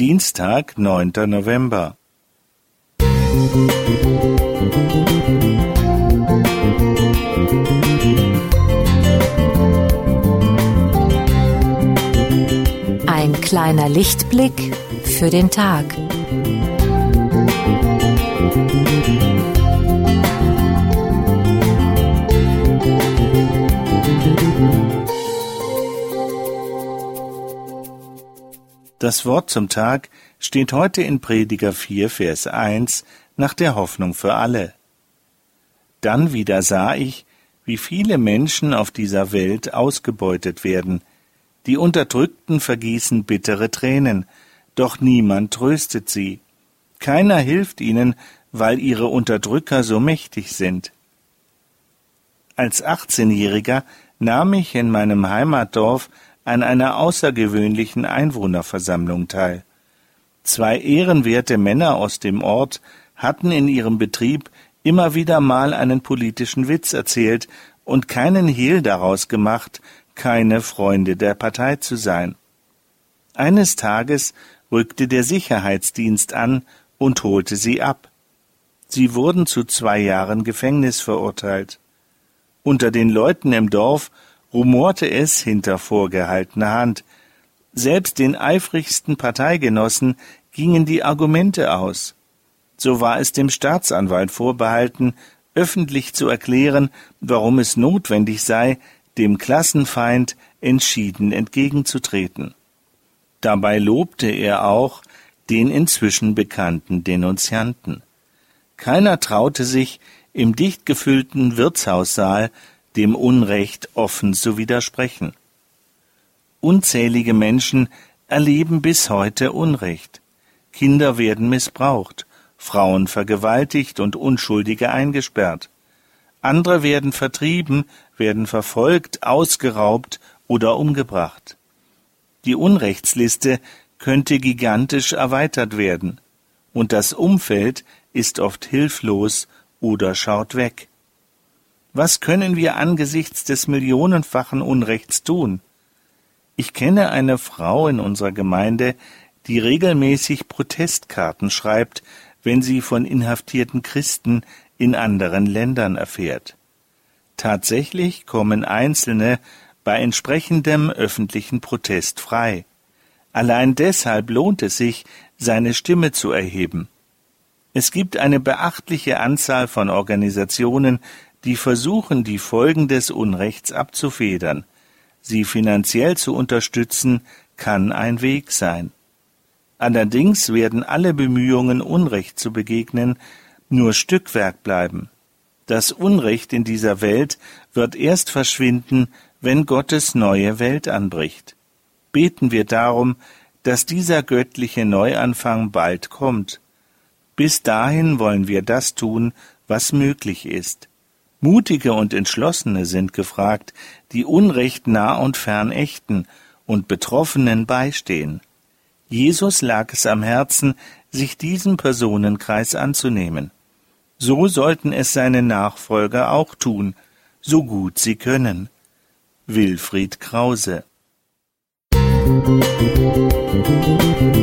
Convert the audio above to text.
Dienstag, 9. November. Ein kleiner Lichtblick für den Tag. Das Wort zum Tag steht heute in Prediger 4, Vers 1 nach der Hoffnung für alle. Dann wieder sah ich, wie viele Menschen auf dieser Welt ausgebeutet werden. Die Unterdrückten vergießen bittere Tränen, doch niemand tröstet sie. Keiner hilft ihnen, weil ihre Unterdrücker so mächtig sind. Als 18-Jähriger nahm ich in meinem Heimatdorf an einer außergewöhnlichen Einwohnerversammlung teil. Zwei ehrenwerte Männer aus dem Ort hatten in ihrem Betrieb immer wieder mal einen politischen Witz erzählt und keinen Hehl daraus gemacht, keine Freunde der Partei zu sein. Eines Tages rückte der Sicherheitsdienst an und holte sie ab. Sie wurden zu zwei Jahren Gefängnis verurteilt. Unter den Leuten im Dorf rumorte es hinter vorgehaltener Hand. Selbst den eifrigsten Parteigenossen gingen die Argumente aus. So war es dem Staatsanwalt vorbehalten, öffentlich zu erklären, warum es notwendig sei, dem Klassenfeind entschieden entgegenzutreten. Dabei lobte er auch den inzwischen bekannten Denunzianten. Keiner traute sich, im dicht gefüllten Wirtshaussaal dem Unrecht offen zu widersprechen. Unzählige Menschen erleben bis heute Unrecht. Kinder werden missbraucht, Frauen vergewaltigt und Unschuldige eingesperrt. Andere werden vertrieben, werden verfolgt, ausgeraubt oder umgebracht. Die Unrechtsliste könnte gigantisch erweitert werden, und das Umfeld ist oft hilflos oder schaut weg. Was können wir angesichts des millionenfachen Unrechts tun? Ich kenne eine Frau in unserer Gemeinde, die regelmäßig Protestkarten schreibt, wenn sie von inhaftierten Christen in anderen Ländern erfährt. Tatsächlich kommen Einzelne bei entsprechendem öffentlichen Protest frei. Allein deshalb lohnt es sich, seine Stimme zu erheben. Es gibt eine beachtliche Anzahl von Organisationen, die versuchen, die Folgen des Unrechts abzufedern. Sie finanziell zu unterstützen, kann ein Weg sein. Allerdings werden alle Bemühungen, Unrecht zu begegnen, nur Stückwerk bleiben. Das Unrecht in dieser Welt wird erst verschwinden, wenn Gottes neue Welt anbricht. Beten wir darum, dass dieser göttliche Neuanfang bald kommt. Bis dahin wollen wir das tun, was möglich ist. Mutige und Entschlossene sind gefragt, die Unrecht nah und fern ächten und Betroffenen beistehen. Jesus lag es am Herzen, sich diesem Personenkreis anzunehmen. So sollten es seine Nachfolger auch tun, so gut sie können. Wilfried Krause Musik